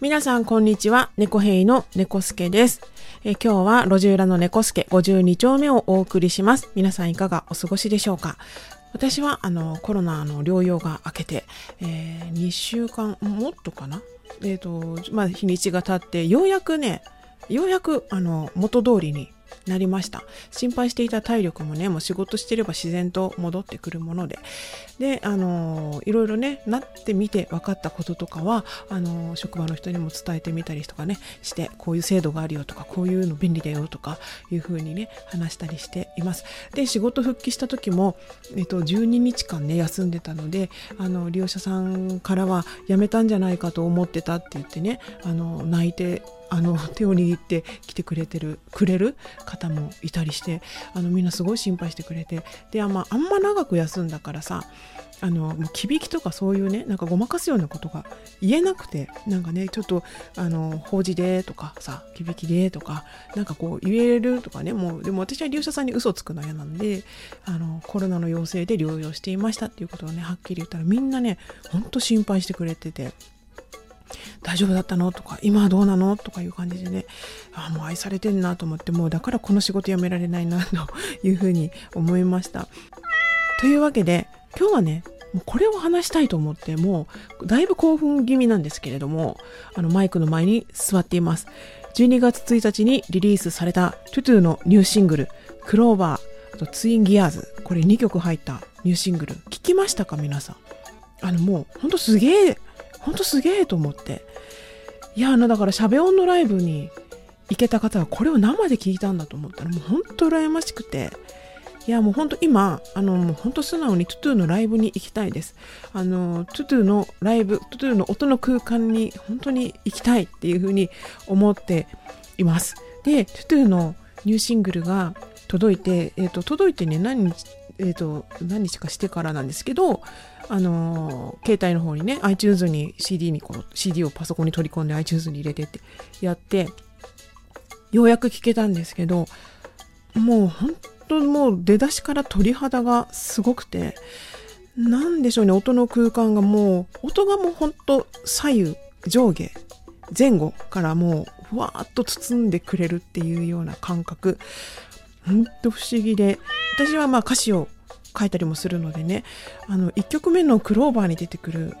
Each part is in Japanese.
皆さんこんにちは、猫兵の猫助です。え今日は路地裏の猫助52丁目をお送りします。皆さんいかがお過ごしでしょうか？私はあのコロナの療養が明けて、えー、2週間、もっとかな？えっ、ー、と、まあ日にちが経って、ようやくね、ようやくあの元通りになりました。心配していた体力もね、もう仕事してれば自然と戻ってくるもので。で、あの、いろいろね、なってみて分かったこととかは、あの、職場の人にも伝えてみたりとかね、して、こういう制度があるよとか、こういうの便利だよとか、いうふうにね、話したりしています。で、仕事復帰した時も、えっと、12日間ね、休んでたので、あの、利用者さんからは、辞めたんじゃないかと思ってたって言ってね、あの、泣いて、あの手を握って来てくれてるくれる方もいたりしてあのみんなすごい心配してくれて。であん,、まあ、んま長く休んだからさあのもうきびきとかそういうねなんかごまかすようなことが言えなくてなんかねちょっとあの法事でとかさきびきでとかなんかこう言えるとかねもうでも私は利用者さんに嘘つくの嫌なんであのコロナの陽性で療養していましたっていうことをねはっきり言ったらみんなねほんと心配してくれてて。大丈夫だったの？とか、今はどうなの？とかいう感じでね、あもう愛されてんなと思って、もうだからこの仕事辞められないなというふうに思いました。というわけで、今日はね、もうこれを話したいと思って、もうだいぶ興奮気味なんですけれども、あのマイクの前に座っています。12月1日にリリースされたトゥトゥのニューシングル、クローバー、あとツインギアーズ、これ2曲入ったニューシングル、聞きましたか？皆さん。あのもうほんとすげえほんとすげえと思って。いや、あの、だからしゃべ音のライブに行けた方はこれを生で聞いたんだと思ったらもうほんと羨ましくて。いやもうほんと今、あのもうほんと素直にトゥトゥのライブに行きたいです。あの、トゥトゥのライブ、トゥトゥの音の空間に本当に行きたいっていうふうに思っています。で、トゥトゥのニューシングルが届いて、えっ、ー、と、届いてね、何日、えっ、ー、と、何日かしてからなんですけど、あのー、携帯の方にね iTunes に CD にこう CD をパソコンに取り込んで iTunes に入れてってやってようやく聴けたんですけどもう本当もう出だしから鳥肌がすごくて何でしょうね音の空間がもう音がもう本当左右上下前後からもうふわーっと包んでくれるっていうような感覚。んと不思議で。私はまあ歌詞を書いたりもするのでね。あの1曲目の「クローバー」に出てくる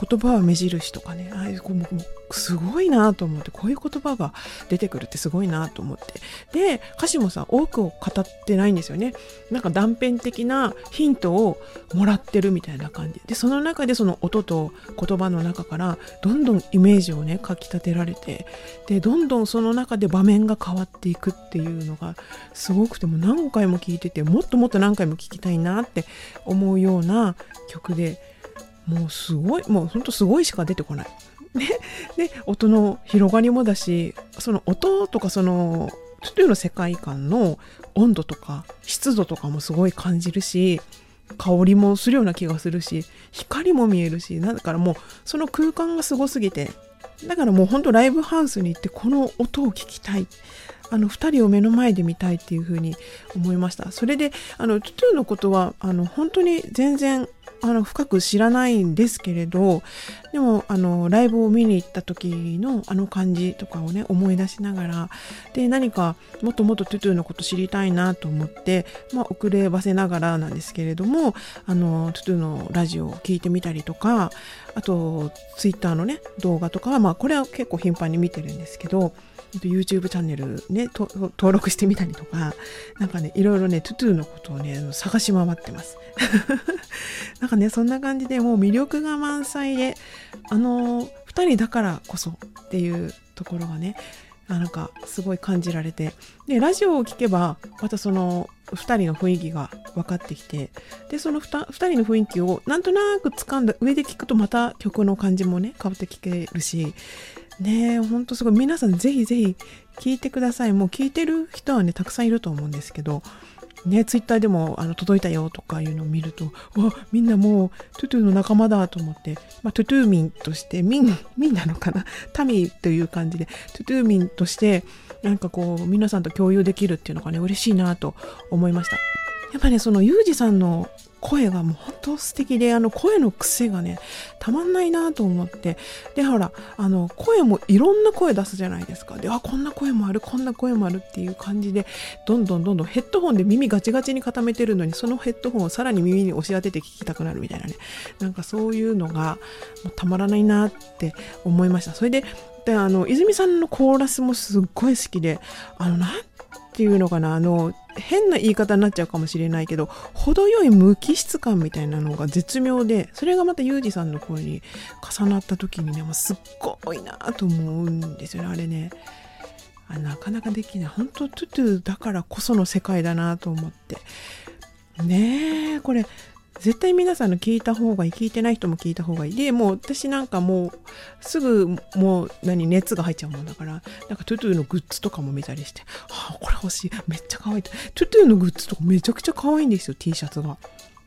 言葉は目印とかねああいうもうすごいなと思ってこういう言葉が出てくるってすごいなと思って。で歌詞もさ多くを語ってないんですよね。なんか断片的なヒントをもらってるみたいな感じ。でその中でその音と言葉の中からどんどんイメージをねかきたてられてでどんどんその中で場面が変わっていくっていうのがすごくても何回も聴いててもっともっと何回も聴きたいなって思うような曲でもうすごいもうほんとすごいしか出てこない。で音の広がりもだしその音とかそのトゥトゥの世界観の温度とか湿度とかもすごい感じるし香りもするような気がするし光も見えるしだからもうその空間がすごすぎてだからもうほんとライブハウスに行ってこの音を聞きたいあの2人を目の前で見たいっていうふうに思いましたそれであのトゥトゥのことはあの本当に全然あの深く知らないんですけれどでもあのライブを見に行った時のあの感じとかをね思い出しながらで何かもっともっとトゥトゥのこと知りたいなと思って、まあ、遅ればせながらなんですけれどもあのトゥトゥのラジオを聞いてみたりとかあとツイッターのね動画とかは、まあ、これは結構頻繁に見てるんですけど YouTube チャンネルね登録してみたりとかなんかねいろいろねトゥトゥのことをね探し回ってます。なんかねそんな感じでもう魅力が満載であの2人だからこそっていうところがねなんかすごい感じられて。でラジオを聴けばまたその二人の雰囲気が分かってきてでその二人の雰囲気をなんとなく掴んだ上で聞くとまた曲の感じもね変わって聞けるしねえほんとすごい。皆さんぜひぜひ聞いてください。もう聞いてる人はねたくさんいると思うんですけどね、ツイッターでもあの届いたよとかいうのを見るとわみんなもうトゥトゥの仲間だと思って、まあ、トゥトゥ民として民民なのかな？民という感じでトゥトゥーミンとしてなんかこう皆さんと共有できるっていうのがね嬉しいなと思いました。やっぱねそのユージさんの声がもう本当素敵で、あの声の癖がね、たまんないなと思って。で、ほら、あの声もいろんな声出すじゃないですか。で、あ、こんな声もある、こんな声もあるっていう感じで、どんどんどんどんヘッドホンで耳ガチガチに固めてるのに、そのヘッドホンをさらに耳に押し当てて聞きたくなるみたいなね。なんかそういうのがもうたまらないなって思いました。それで、であの泉さんのコーラスもすっごい好きであのなんていうのかなあの変な言い方になっちゃうかもしれないけど程よい無機質感みたいなのが絶妙でそれがまたユージさんの声に重なった時にねもうすっごいなと思うんですよねあれね。あなかなかできない。本当トゥトゥだからこその世界だなと思って。ねえこれ絶対皆さんの聞いた方がいい聞いてない人も聞いた方がいい。でもう私なんかもうすぐもう何熱が入っちゃうもんだからなんかトゥトゥのグッズとかも見たりしてあこれ欲しい。めっちゃ可愛い。トゥトゥのグッズとかめちゃくちゃ可愛いんですよ T シャツが。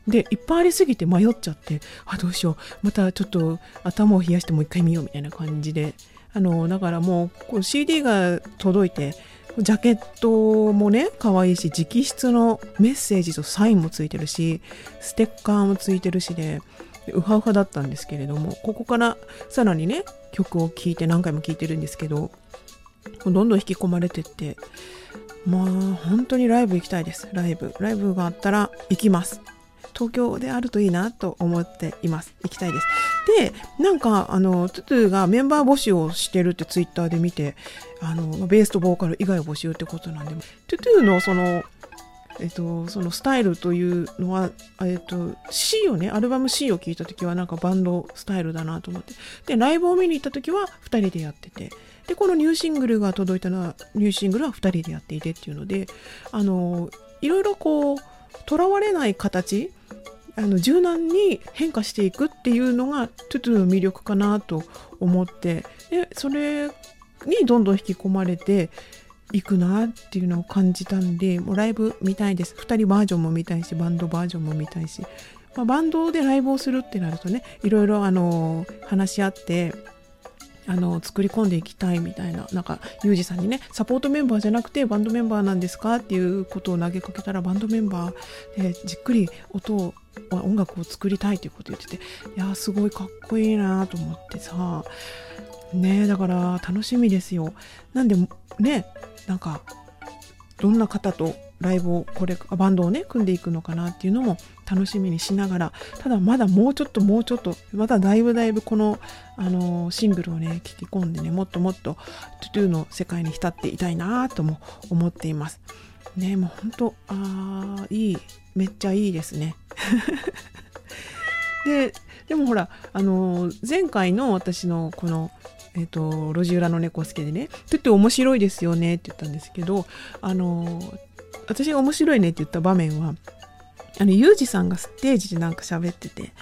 でいっぱいありすぎて迷っちゃってあどうしよう。またちょっと頭を冷やしてもう一回見ようみたいな感じで。あのだからもうこう CD が届いてジャケットもね、可愛いし、直筆のメッセージとサインもついてるし、ステッカーもついてるしで、ウハウハだったんですけれども、ここからさらにね、曲を聴いて何回も聴いてるんですけど、どんどん引き込まれてって、まあ、本当にライブ行きたいです。ライブ。ライブがあったら行きます。東京であるといいなと思っています。行きたいです。で、なんか、あの、トゥトゥがメンバー募集をしてるってツイッターで見て、あの、ベースとボーカル以外を募集ってことなんで、トゥトゥのその、えっと、そのスタイルというのは、えっと、C をね、アルバム C を聴いた時はなんかバンドスタイルだなと思って。で、ライブを見に行った時は2人でやってて。で、このニューシングルが届いたのは、ニューシングルは2人でやっていてっていうので、あの、いろいろこう、とらわれない形あの柔軟に変化していくっていうのがトゥトゥの魅力かなと思ってでそれにどんどん引き込まれていくなっていうのを感じたんでもうライブ見たいです。2人バージョンも見たいしバンドバージョンも見たいし、まあ、バンドでライブをするってなるとねいろいろあの話し合ってあの作り込んでいきたいみたいななんかユージさんにねサポートメンバーじゃなくてバンドメンバーなんですかっていうことを投げかけたらバンドメンバーでじっくり音を音楽を作りたいということを言ってていやすごいかっこいいなと思ってさねだから楽しみですよ。なんでねなんかどんな方とライブをこれバンドをね組んでいくのかなっていうのも楽しみにしながらただまだもうちょっともうちょっとまだだいぶだいぶこの、あのシングルをね聞き込んでねもっともっとトゥトゥの世界に浸っていたいなとも思っています。ねもうほんとあいいめっちゃいいですね。ででもほらあの前回の私のこのえっ、ー、と路地裏の猫助でね「とって面白いですよね」って言ったんですけどあの私が面白いねって言った場面はあのユージさんがステージでなんか喋ってて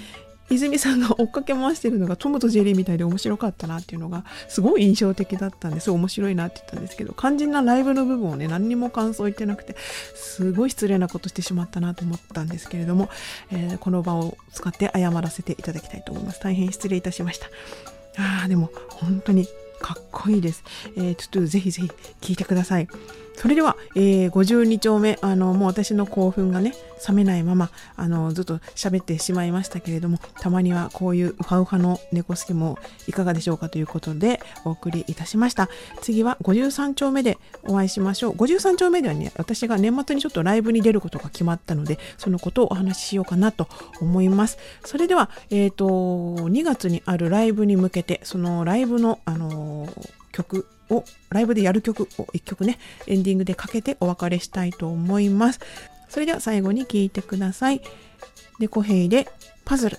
泉さんが追っかけ回してるのがトムとジェリーみたいで面白かったなっていうのがすごい印象的だったんですごい面白いなって言ったんですけど肝心なライブの部分をね何にも感想言ってなくてすごい失礼なことしてしまったなと思ったんですけれども、えー、この場を使って謝らせていただきたいと思います大変失礼いたしましたあーでも本当にかっこいいです。えー、ちょっとぜひぜひ聞いてください。それでは、えー、52丁目、あの、もう私の興奮がね、冷めないまま、あの、ずっと喋ってしまいましたけれども、たまにはこういうウハウハの猫好きもいかがでしょうかということで、お送りいたしました。次は53丁目でお会いしましょう。53丁目ではね、私が年末にちょっとライブに出ることが決まったので、そのことをお話ししようかなと思います。それでは、えっ、ー、と、2月にあるライブに向けて、そのライブの、あの曲をライブでやる曲を1曲ねエンディングでかけてお別れしたいと思います。それでは最後に聴いてください。猫兵でパズル。